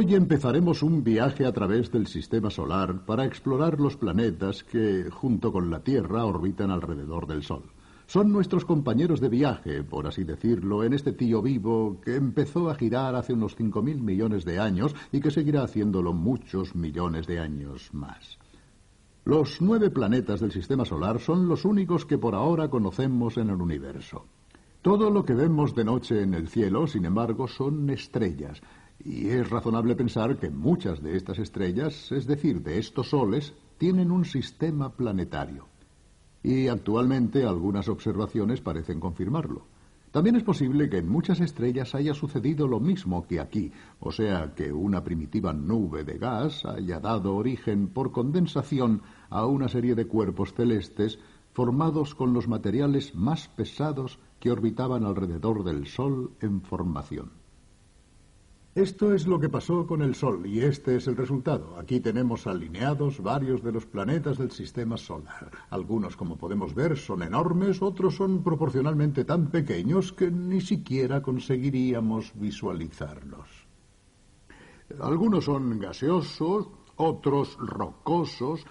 Hoy empezaremos un viaje a través del sistema solar para explorar los planetas que, junto con la Tierra, orbitan alrededor del Sol. Son nuestros compañeros de viaje, por así decirlo, en este tío vivo que empezó a girar hace unos cinco mil millones de años y que seguirá haciéndolo muchos millones de años más. Los nueve planetas del sistema solar son los únicos que por ahora conocemos en el universo. Todo lo que vemos de noche en el cielo, sin embargo, son estrellas, y es razonable pensar que muchas de estas estrellas, es decir, de estos soles, tienen un sistema planetario y actualmente algunas observaciones parecen confirmarlo. También es posible que en muchas estrellas haya sucedido lo mismo que aquí, o sea, que una primitiva nube de gas haya dado origen por condensación a una serie de cuerpos celestes formados con los materiales más pesados que orbitaban alrededor del Sol en formación. Esto es lo que pasó con el Sol y este es el resultado. Aquí tenemos alineados varios de los planetas del sistema solar. Algunos, como podemos ver, son enormes, otros son proporcionalmente tan pequeños que ni siquiera conseguiríamos visualizarlos. Algunos son gaseosos, otros rocosos,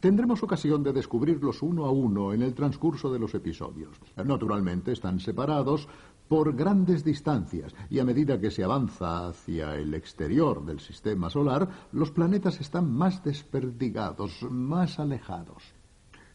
Tendremos ocasión de descubrirlos uno a uno en el transcurso de los episodios. Naturalmente están separados por grandes distancias y a medida que se avanza hacia el exterior del sistema solar, los planetas están más desperdigados, más alejados.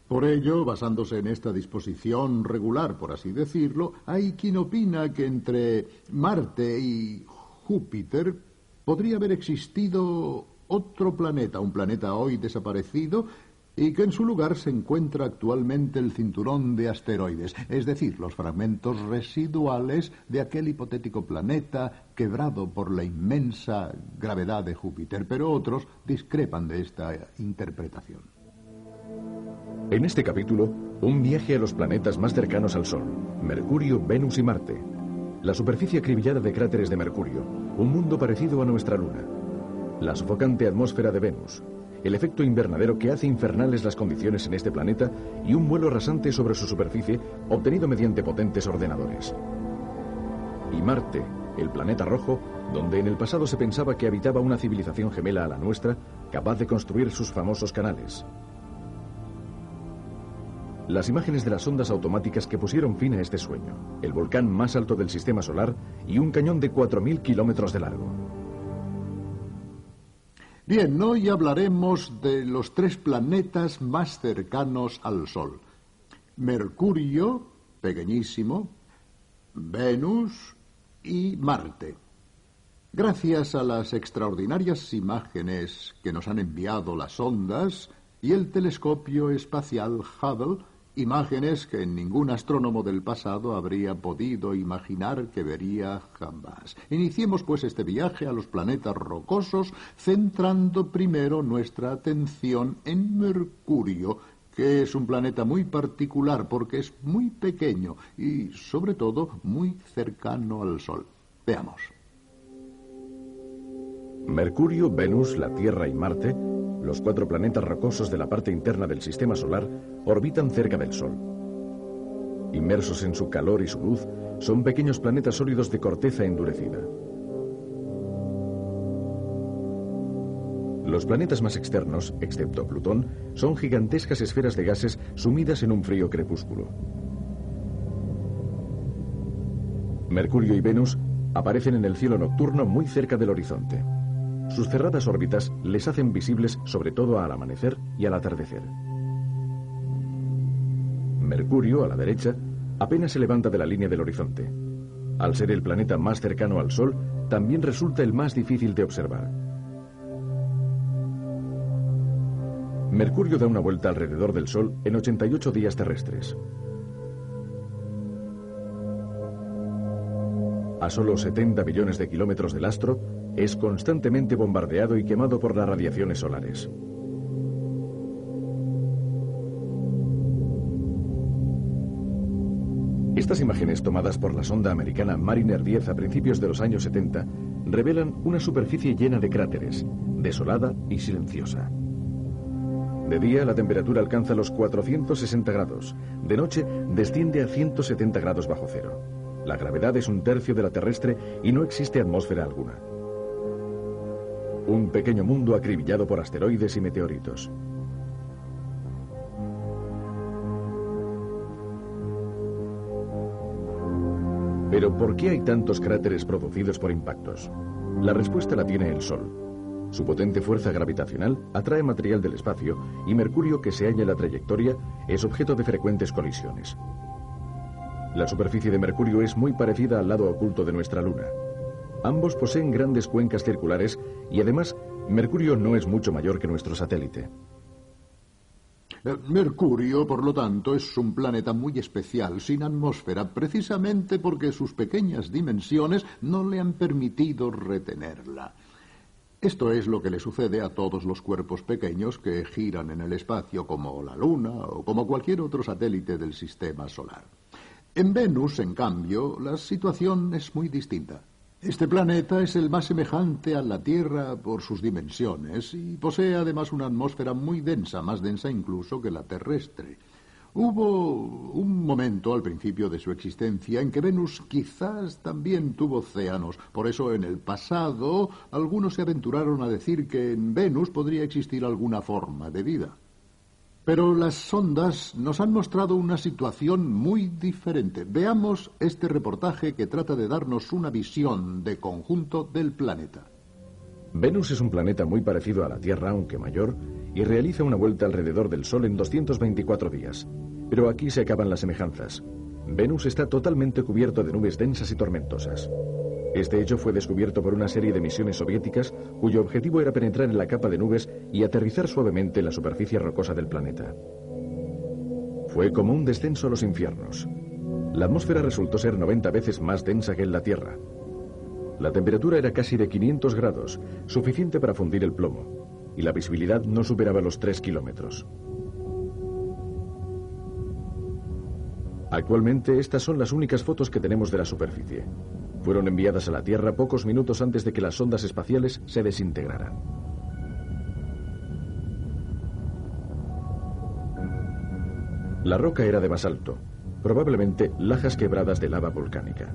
Por ello, basándose en esta disposición regular, por así decirlo, hay quien opina que entre Marte y Júpiter podría haber existido otro planeta, un planeta hoy desaparecido, y que en su lugar se encuentra actualmente el cinturón de asteroides, es decir, los fragmentos residuales de aquel hipotético planeta quebrado por la inmensa gravedad de Júpiter, pero otros discrepan de esta interpretación. En este capítulo, un viaje a los planetas más cercanos al Sol, Mercurio, Venus y Marte. La superficie acribillada de cráteres de Mercurio, un mundo parecido a nuestra Luna la sofocante atmósfera de Venus, el efecto invernadero que hace infernales las condiciones en este planeta y un vuelo rasante sobre su superficie obtenido mediante potentes ordenadores. Y Marte, el planeta rojo, donde en el pasado se pensaba que habitaba una civilización gemela a la nuestra, capaz de construir sus famosos canales. Las imágenes de las ondas automáticas que pusieron fin a este sueño, el volcán más alto del sistema solar y un cañón de 4.000 kilómetros de largo. Bien, hoy hablaremos de los tres planetas más cercanos al Sol. Mercurio, pequeñísimo, Venus y Marte. Gracias a las extraordinarias imágenes que nos han enviado las ondas y el telescopio espacial Hubble, Imágenes que ningún astrónomo del pasado habría podido imaginar que vería jamás. Iniciemos pues este viaje a los planetas rocosos, centrando primero nuestra atención en Mercurio, que es un planeta muy particular porque es muy pequeño y, sobre todo, muy cercano al Sol. Veamos. Mercurio, Venus, la Tierra y Marte los cuatro planetas rocosos de la parte interna del sistema solar orbitan cerca del Sol. Inmersos en su calor y su luz, son pequeños planetas sólidos de corteza endurecida. Los planetas más externos, excepto Plutón, son gigantescas esferas de gases sumidas en un frío crepúsculo. Mercurio y Venus aparecen en el cielo nocturno muy cerca del horizonte. Sus cerradas órbitas les hacen visibles sobre todo al amanecer y al atardecer. Mercurio, a la derecha, apenas se levanta de la línea del horizonte. Al ser el planeta más cercano al Sol, también resulta el más difícil de observar. Mercurio da una vuelta alrededor del Sol en 88 días terrestres. A solo 70 billones de kilómetros del astro, es constantemente bombardeado y quemado por las radiaciones solares. Estas imágenes tomadas por la sonda americana Mariner 10 a principios de los años 70 revelan una superficie llena de cráteres, desolada y silenciosa. De día la temperatura alcanza los 460 grados, de noche desciende a 170 grados bajo cero. La gravedad es un tercio de la terrestre y no existe atmósfera alguna. Un pequeño mundo acribillado por asteroides y meteoritos. Pero ¿por qué hay tantos cráteres producidos por impactos? La respuesta la tiene el Sol. Su potente fuerza gravitacional atrae material del espacio y Mercurio que se halla en la trayectoria es objeto de frecuentes colisiones. La superficie de Mercurio es muy parecida al lado oculto de nuestra Luna. Ambos poseen grandes cuencas circulares y además Mercurio no es mucho mayor que nuestro satélite. Mercurio, por lo tanto, es un planeta muy especial, sin atmósfera, precisamente porque sus pequeñas dimensiones no le han permitido retenerla. Esto es lo que le sucede a todos los cuerpos pequeños que giran en el espacio como la Luna o como cualquier otro satélite del sistema solar. En Venus, en cambio, la situación es muy distinta. Este planeta es el más semejante a la Tierra por sus dimensiones y posee además una atmósfera muy densa, más densa incluso que la terrestre. Hubo un momento al principio de su existencia en que Venus quizás también tuvo océanos. Por eso en el pasado algunos se aventuraron a decir que en Venus podría existir alguna forma de vida. Pero las sondas nos han mostrado una situación muy diferente. Veamos este reportaje que trata de darnos una visión de conjunto del planeta. Venus es un planeta muy parecido a la Tierra, aunque mayor, y realiza una vuelta alrededor del Sol en 224 días. Pero aquí se acaban las semejanzas. Venus está totalmente cubierto de nubes densas y tormentosas. Este hecho fue descubierto por una serie de misiones soviéticas cuyo objetivo era penetrar en la capa de nubes y aterrizar suavemente en la superficie rocosa del planeta. Fue como un descenso a los infiernos. La atmósfera resultó ser 90 veces más densa que en la Tierra. La temperatura era casi de 500 grados, suficiente para fundir el plomo, y la visibilidad no superaba los 3 kilómetros. Actualmente estas son las únicas fotos que tenemos de la superficie fueron enviadas a la Tierra pocos minutos antes de que las sondas espaciales se desintegraran. La roca era de basalto, probablemente lajas quebradas de lava volcánica.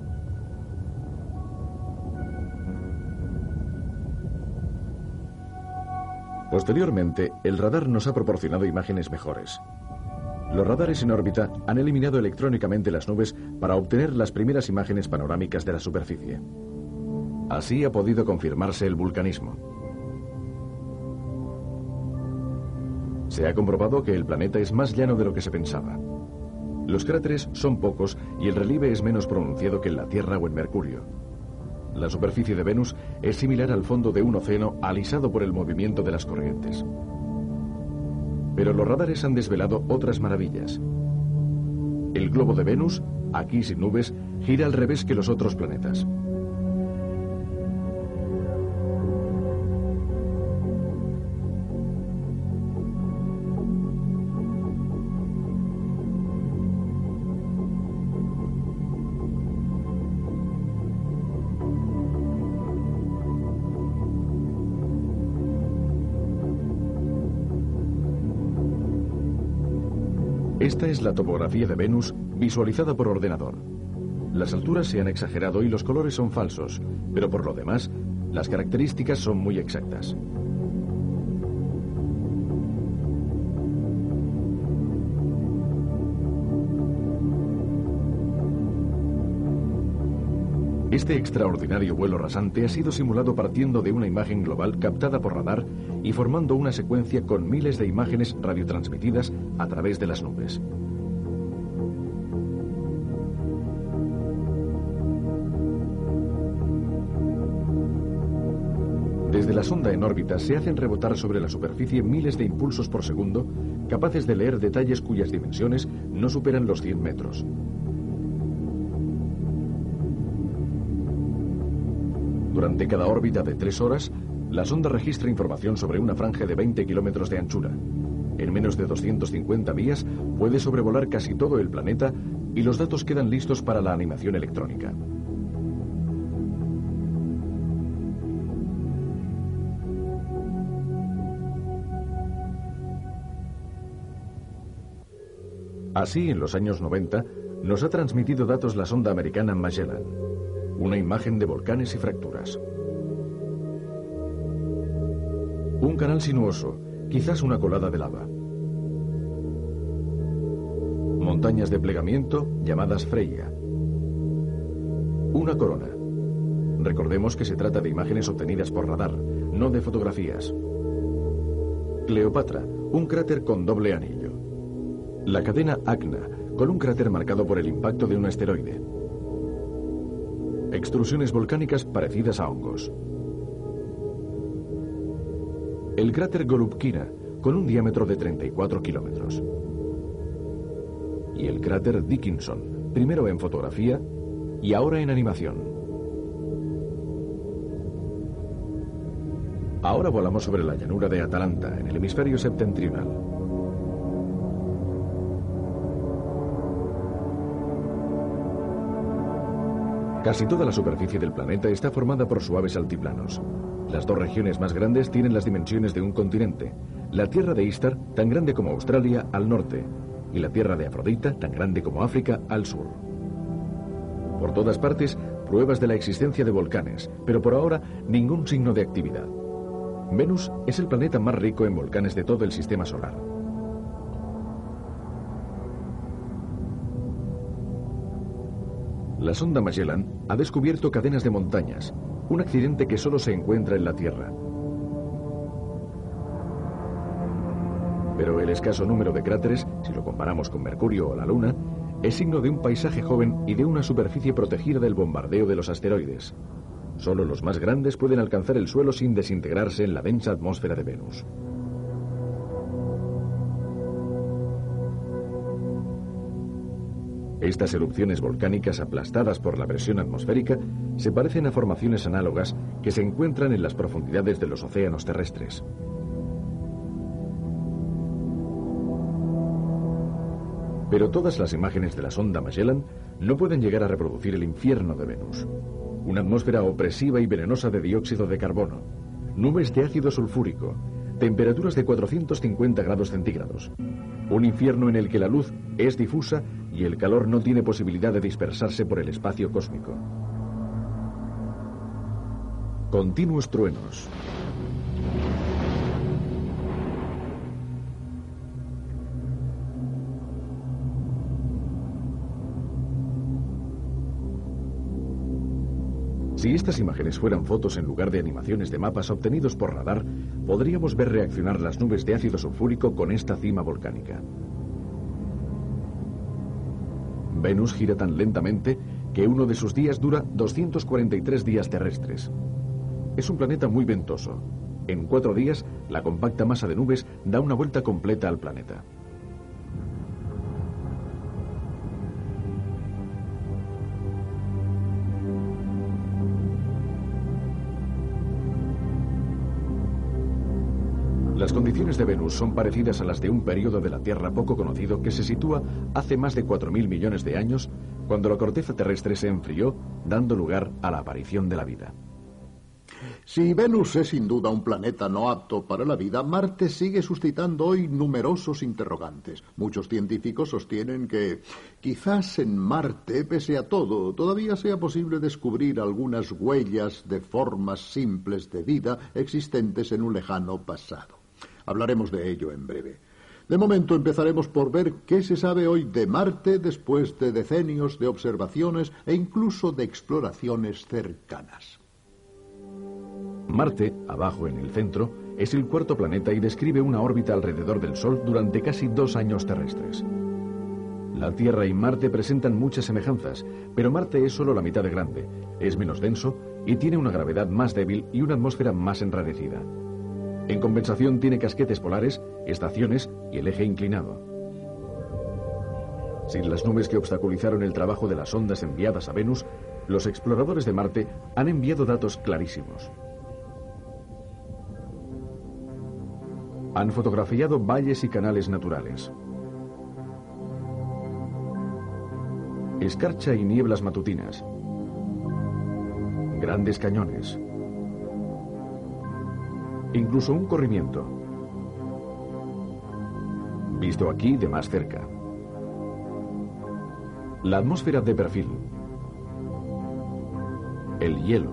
Posteriormente, el radar nos ha proporcionado imágenes mejores. Los radares en órbita han eliminado electrónicamente las nubes para obtener las primeras imágenes panorámicas de la superficie. Así ha podido confirmarse el vulcanismo. Se ha comprobado que el planeta es más llano de lo que se pensaba. Los cráteres son pocos y el relieve es menos pronunciado que en la Tierra o en Mercurio. La superficie de Venus es similar al fondo de un océano alisado por el movimiento de las corrientes. Pero los radares han desvelado otras maravillas. El globo de Venus, aquí sin nubes, gira al revés que los otros planetas. Esta es la topografía de Venus visualizada por ordenador. Las alturas se han exagerado y los colores son falsos, pero por lo demás, las características son muy exactas. Este extraordinario vuelo rasante ha sido simulado partiendo de una imagen global captada por radar y formando una secuencia con miles de imágenes radiotransmitidas a través de las nubes. Desde la sonda en órbita se hacen rebotar sobre la superficie miles de impulsos por segundo, capaces de leer detalles cuyas dimensiones no superan los 100 metros. Durante cada órbita de tres horas, la sonda registra información sobre una franja de 20 kilómetros de anchura. En menos de 250 días puede sobrevolar casi todo el planeta y los datos quedan listos para la animación electrónica. Así, en los años 90, nos ha transmitido datos la sonda americana Magellan una imagen de volcanes y fracturas. Un canal sinuoso, quizás una colada de lava. Montañas de plegamiento llamadas Freya. Una corona. Recordemos que se trata de imágenes obtenidas por radar, no de fotografías. Cleopatra, un cráter con doble anillo. La cadena Acna, con un cráter marcado por el impacto de un asteroide. Extrusiones volcánicas parecidas a hongos. El cráter Golubkina, con un diámetro de 34 kilómetros. Y el cráter Dickinson, primero en fotografía y ahora en animación. Ahora volamos sobre la llanura de Atalanta, en el hemisferio septentrional. Casi toda la superficie del planeta está formada por suaves altiplanos. Las dos regiones más grandes tienen las dimensiones de un continente. La tierra de Istar, tan grande como Australia, al norte, y la tierra de Afrodita, tan grande como África, al sur. Por todas partes, pruebas de la existencia de volcanes, pero por ahora ningún signo de actividad. Venus es el planeta más rico en volcanes de todo el sistema solar. La sonda Magellan ha descubierto cadenas de montañas, un accidente que solo se encuentra en la Tierra. Pero el escaso número de cráteres, si lo comparamos con Mercurio o la Luna, es signo de un paisaje joven y de una superficie protegida del bombardeo de los asteroides. Solo los más grandes pueden alcanzar el suelo sin desintegrarse en la densa atmósfera de Venus. Estas erupciones volcánicas aplastadas por la presión atmosférica se parecen a formaciones análogas que se encuentran en las profundidades de los océanos terrestres. Pero todas las imágenes de la sonda Magellan no pueden llegar a reproducir el infierno de Venus una atmósfera opresiva y venenosa de dióxido de carbono, nubes de ácido sulfúrico, temperaturas de 450 grados centígrados, un infierno en el que la luz es difusa y el calor no tiene posibilidad de dispersarse por el espacio cósmico. Continuos truenos. Si estas imágenes fueran fotos en lugar de animaciones de mapas obtenidos por radar, podríamos ver reaccionar las nubes de ácido sulfúrico con esta cima volcánica. Venus gira tan lentamente que uno de sus días dura 243 días terrestres. Es un planeta muy ventoso. En cuatro días, la compacta masa de nubes da una vuelta completa al planeta. Las condiciones de Venus son parecidas a las de un periodo de la Tierra poco conocido que se sitúa hace más de 4.000 millones de años, cuando la corteza terrestre se enfrió, dando lugar a la aparición de la vida. Si Venus es sin duda un planeta no apto para la vida, Marte sigue suscitando hoy numerosos interrogantes. Muchos científicos sostienen que quizás en Marte, pese a todo, todavía sea posible descubrir algunas huellas de formas simples de vida existentes en un lejano pasado. Hablaremos de ello en breve. De momento empezaremos por ver qué se sabe hoy de Marte después de decenios de observaciones e incluso de exploraciones cercanas. Marte, abajo en el centro, es el cuarto planeta y describe una órbita alrededor del Sol durante casi dos años terrestres. La Tierra y Marte presentan muchas semejanzas, pero Marte es solo la mitad de grande, es menos denso y tiene una gravedad más débil y una atmósfera más enrarecida. En compensación tiene casquetes polares, estaciones y el eje inclinado. Sin las nubes que obstaculizaron el trabajo de las ondas enviadas a Venus, los exploradores de Marte han enviado datos clarísimos. Han fotografiado valles y canales naturales. Escarcha y nieblas matutinas. Grandes cañones incluso un corrimiento. Visto aquí de más cerca. La atmósfera de perfil. El hielo.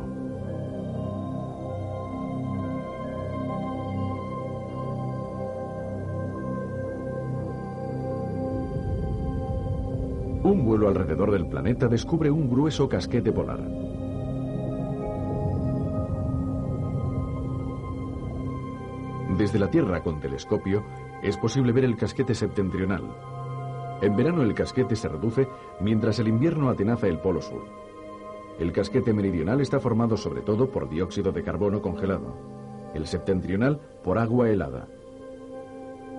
Un vuelo alrededor del planeta descubre un grueso casquete polar. Desde la Tierra con telescopio es posible ver el casquete septentrional. En verano el casquete se reduce mientras el invierno atenaza el polo sur. El casquete meridional está formado sobre todo por dióxido de carbono congelado, el septentrional por agua helada.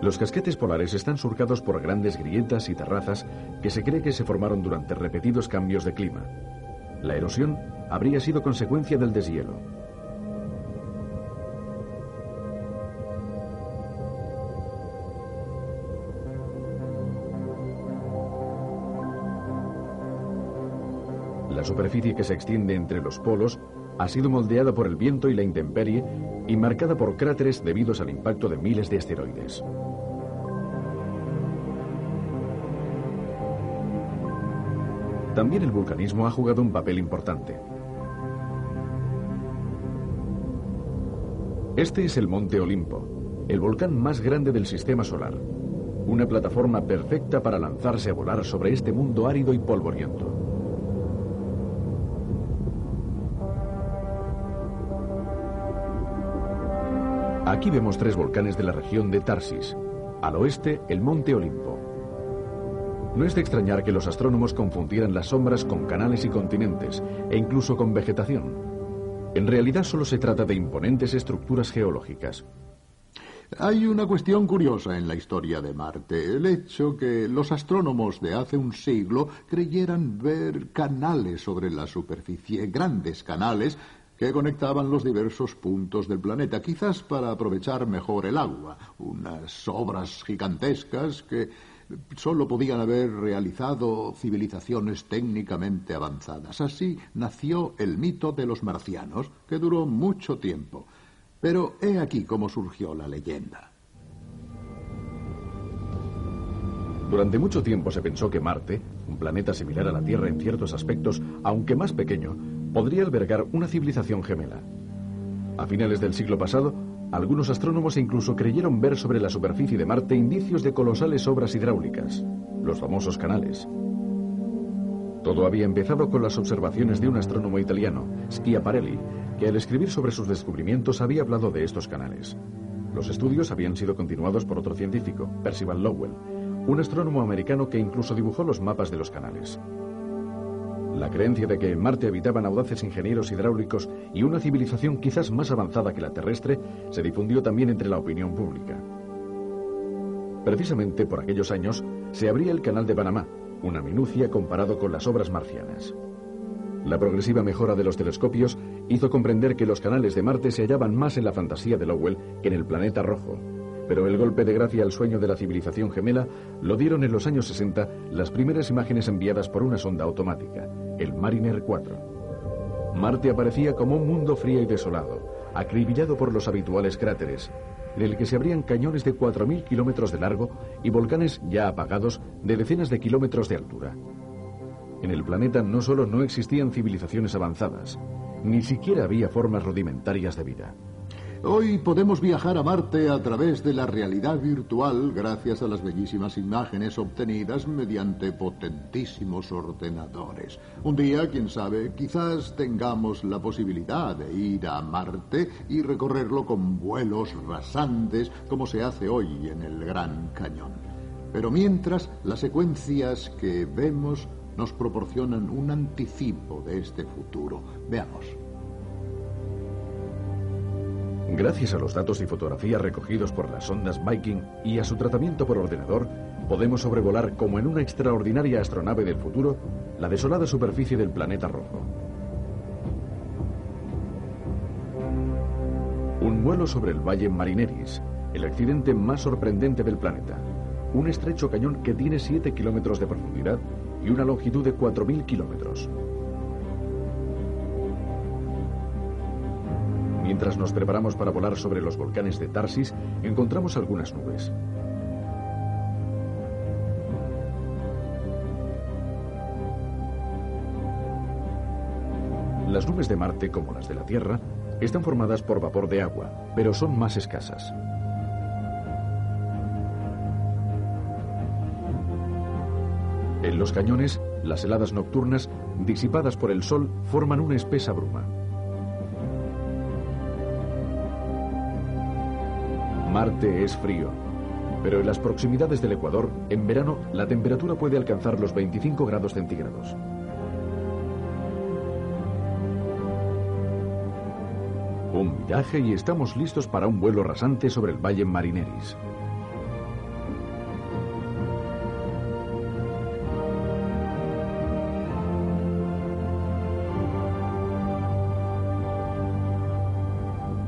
Los casquetes polares están surcados por grandes grietas y terrazas que se cree que se formaron durante repetidos cambios de clima. La erosión habría sido consecuencia del deshielo. La superficie que se extiende entre los polos ha sido moldeada por el viento y la intemperie y marcada por cráteres debidos al impacto de miles de asteroides. También el vulcanismo ha jugado un papel importante. Este es el Monte Olimpo, el volcán más grande del sistema solar. Una plataforma perfecta para lanzarse a volar sobre este mundo árido y polvoriento. Aquí vemos tres volcanes de la región de Tarsis. Al oeste, el monte Olimpo. No es de extrañar que los astrónomos confundieran las sombras con canales y continentes, e incluso con vegetación. En realidad solo se trata de imponentes estructuras geológicas. Hay una cuestión curiosa en la historia de Marte, el hecho que los astrónomos de hace un siglo creyeran ver canales sobre la superficie, grandes canales que conectaban los diversos puntos del planeta, quizás para aprovechar mejor el agua, unas obras gigantescas que solo podían haber realizado civilizaciones técnicamente avanzadas. Así nació el mito de los marcianos, que duró mucho tiempo. Pero he aquí cómo surgió la leyenda. Durante mucho tiempo se pensó que Marte, un planeta similar a la Tierra en ciertos aspectos, aunque más pequeño, podría albergar una civilización gemela. A finales del siglo pasado, algunos astrónomos incluso creyeron ver sobre la superficie de Marte indicios de colosales obras hidráulicas, los famosos canales. Todo había empezado con las observaciones de un astrónomo italiano, Schiaparelli, que al escribir sobre sus descubrimientos había hablado de estos canales. Los estudios habían sido continuados por otro científico, Percival Lowell, un astrónomo americano que incluso dibujó los mapas de los canales. La creencia de que en Marte habitaban audaces ingenieros hidráulicos y una civilización quizás más avanzada que la terrestre se difundió también entre la opinión pública. Precisamente por aquellos años se abría el canal de Panamá, una minucia comparado con las obras marcianas. La progresiva mejora de los telescopios hizo comprender que los canales de Marte se hallaban más en la fantasía de Lowell que en el planeta rojo, pero el golpe de gracia al sueño de la civilización gemela lo dieron en los años 60 las primeras imágenes enviadas por una sonda automática, el Mariner 4. Marte aparecía como un mundo frío y desolado, acribillado por los habituales cráteres, en el que se abrían cañones de 4.000 kilómetros de largo y volcanes ya apagados de decenas de kilómetros de altura. En el planeta no solo no existían civilizaciones avanzadas, ni siquiera había formas rudimentarias de vida. Hoy podemos viajar a Marte a través de la realidad virtual gracias a las bellísimas imágenes obtenidas mediante potentísimos ordenadores. Un día, quién sabe, quizás tengamos la posibilidad de ir a Marte y recorrerlo con vuelos rasantes como se hace hoy en el Gran Cañón. Pero mientras, las secuencias que vemos nos proporcionan un anticipo de este futuro. Veamos. Gracias a los datos y fotografías recogidos por las ondas Viking y a su tratamiento por ordenador, podemos sobrevolar como en una extraordinaria astronave del futuro la desolada superficie del planeta rojo. Un vuelo sobre el Valle Marineris, el accidente más sorprendente del planeta. Un estrecho cañón que tiene 7 kilómetros de profundidad y una longitud de 4.000 kilómetros. Mientras nos preparamos para volar sobre los volcanes de Tarsis, encontramos algunas nubes. Las nubes de Marte, como las de la Tierra, están formadas por vapor de agua, pero son más escasas. En los cañones, las heladas nocturnas, disipadas por el sol, forman una espesa bruma. Marte es frío, pero en las proximidades del Ecuador, en verano, la temperatura puede alcanzar los 25 grados centígrados. Un viaje y estamos listos para un vuelo rasante sobre el Valle Marineris.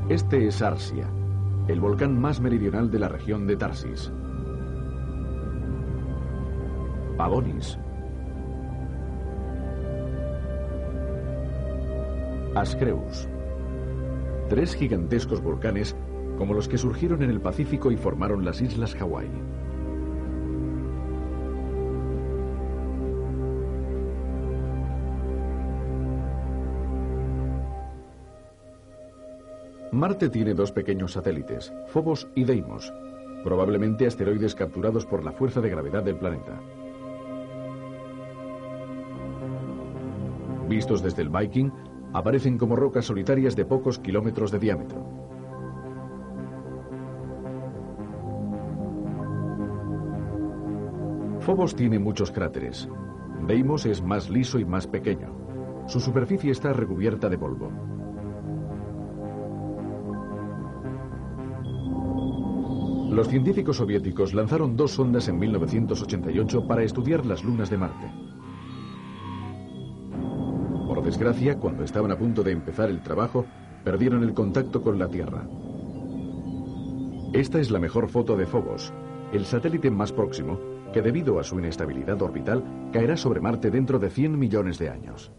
Este es Arsia, el volcán más meridional de la región de Tarsis. Pavonis. Ascreus. Tres gigantescos volcanes como los que surgieron en el Pacífico y formaron las islas Hawái. Marte tiene dos pequeños satélites, Phobos y Deimos, probablemente asteroides capturados por la fuerza de gravedad del planeta. Vistos desde el Viking, aparecen como rocas solitarias de pocos kilómetros de diámetro. Phobos tiene muchos cráteres. Deimos es más liso y más pequeño. Su superficie está recubierta de polvo. Los científicos soviéticos lanzaron dos sondas en 1988 para estudiar las lunas de Marte. Por desgracia, cuando estaban a punto de empezar el trabajo, perdieron el contacto con la Tierra. Esta es la mejor foto de Phobos, el satélite más próximo, que debido a su inestabilidad orbital caerá sobre Marte dentro de 100 millones de años.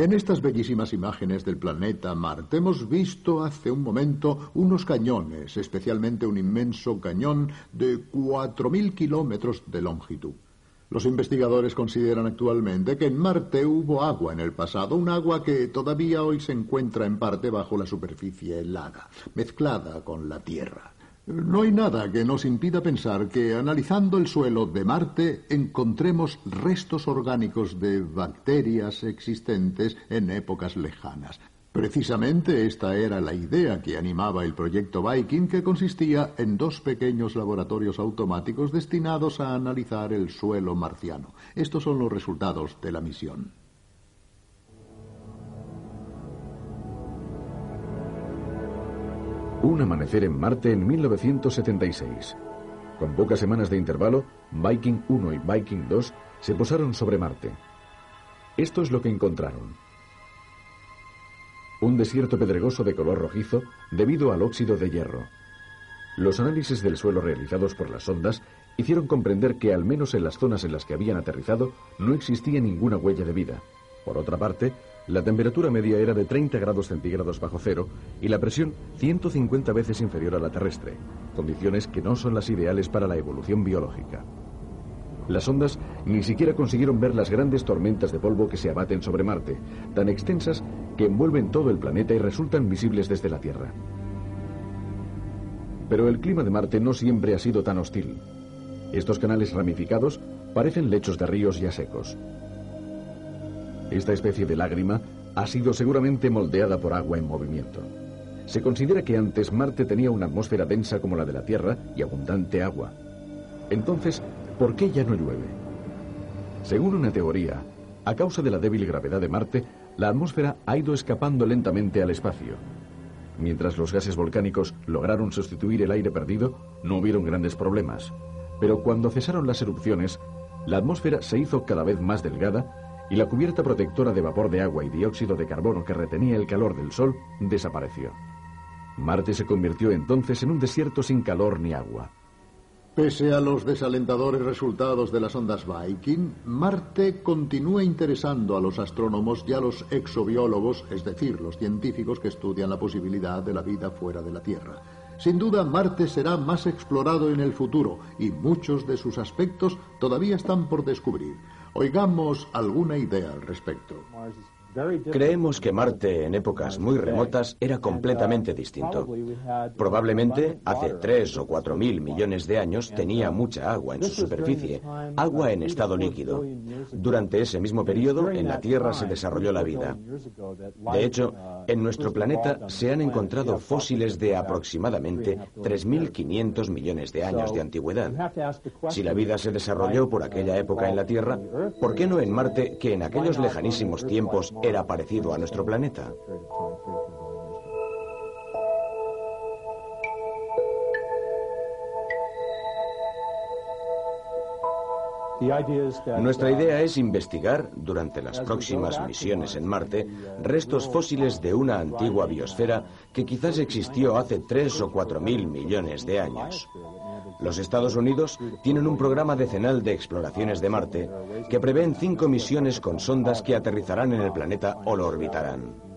En estas bellísimas imágenes del planeta Marte hemos visto hace un momento unos cañones, especialmente un inmenso cañón de 4.000 kilómetros de longitud. Los investigadores consideran actualmente que en Marte hubo agua en el pasado, un agua que todavía hoy se encuentra en parte bajo la superficie helada, mezclada con la Tierra. No hay nada que nos impida pensar que analizando el suelo de Marte encontremos restos orgánicos de bacterias existentes en épocas lejanas. Precisamente esta era la idea que animaba el proyecto Viking, que consistía en dos pequeños laboratorios automáticos destinados a analizar el suelo marciano. Estos son los resultados de la misión. Un amanecer en Marte en 1976. Con pocas semanas de intervalo, Viking 1 y Viking 2 se posaron sobre Marte. Esto es lo que encontraron. Un desierto pedregoso de color rojizo debido al óxido de hierro. Los análisis del suelo realizados por las sondas hicieron comprender que al menos en las zonas en las que habían aterrizado no existía ninguna huella de vida. Por otra parte, la temperatura media era de 30 grados centígrados bajo cero y la presión 150 veces inferior a la terrestre, condiciones que no son las ideales para la evolución biológica. Las ondas ni siquiera consiguieron ver las grandes tormentas de polvo que se abaten sobre Marte, tan extensas que envuelven todo el planeta y resultan visibles desde la Tierra. Pero el clima de Marte no siempre ha sido tan hostil. Estos canales ramificados parecen lechos de ríos ya secos. Esta especie de lágrima ha sido seguramente moldeada por agua en movimiento. Se considera que antes Marte tenía una atmósfera densa como la de la Tierra y abundante agua. Entonces, ¿por qué ya no llueve? Según una teoría, a causa de la débil gravedad de Marte, la atmósfera ha ido escapando lentamente al espacio. Mientras los gases volcánicos lograron sustituir el aire perdido, no hubieron grandes problemas. Pero cuando cesaron las erupciones, la atmósfera se hizo cada vez más delgada y la cubierta protectora de vapor de agua y dióxido de carbono que retenía el calor del Sol desapareció. Marte se convirtió entonces en un desierto sin calor ni agua. Pese a los desalentadores resultados de las ondas Viking, Marte continúa interesando a los astrónomos y a los exobiólogos, es decir, los científicos que estudian la posibilidad de la vida fuera de la Tierra. Sin duda, Marte será más explorado en el futuro y muchos de sus aspectos todavía están por descubrir. Oigamos alguna idea al respecto. Creemos que Marte en épocas muy remotas era completamente distinto. Probablemente hace 3 o 4 mil millones de años tenía mucha agua en su superficie, agua en estado líquido. Durante ese mismo periodo en la Tierra se desarrolló la vida. De hecho, en nuestro planeta se han encontrado fósiles de aproximadamente 3.500 millones de años de antigüedad. Si la vida se desarrolló por aquella época en la Tierra, ¿por qué no en Marte, que en aquellos lejanísimos tiempos era parecido a nuestro planeta? Nuestra idea es investigar, durante las próximas misiones en Marte, restos fósiles de una antigua biosfera que quizás existió hace tres o cuatro mil millones de años. Los Estados Unidos tienen un programa decenal de exploraciones de Marte que prevén cinco misiones con sondas que aterrizarán en el planeta o lo orbitarán.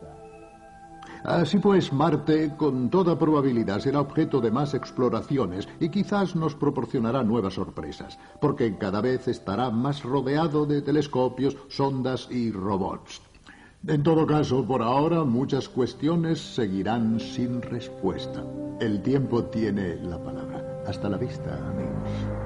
Así pues, Marte, con toda probabilidad, será objeto de más exploraciones y quizás nos proporcionará nuevas sorpresas, porque cada vez estará más rodeado de telescopios, sondas y robots. En todo caso, por ahora muchas cuestiones seguirán sin respuesta. El tiempo tiene la palabra. Hasta la vista, amigos.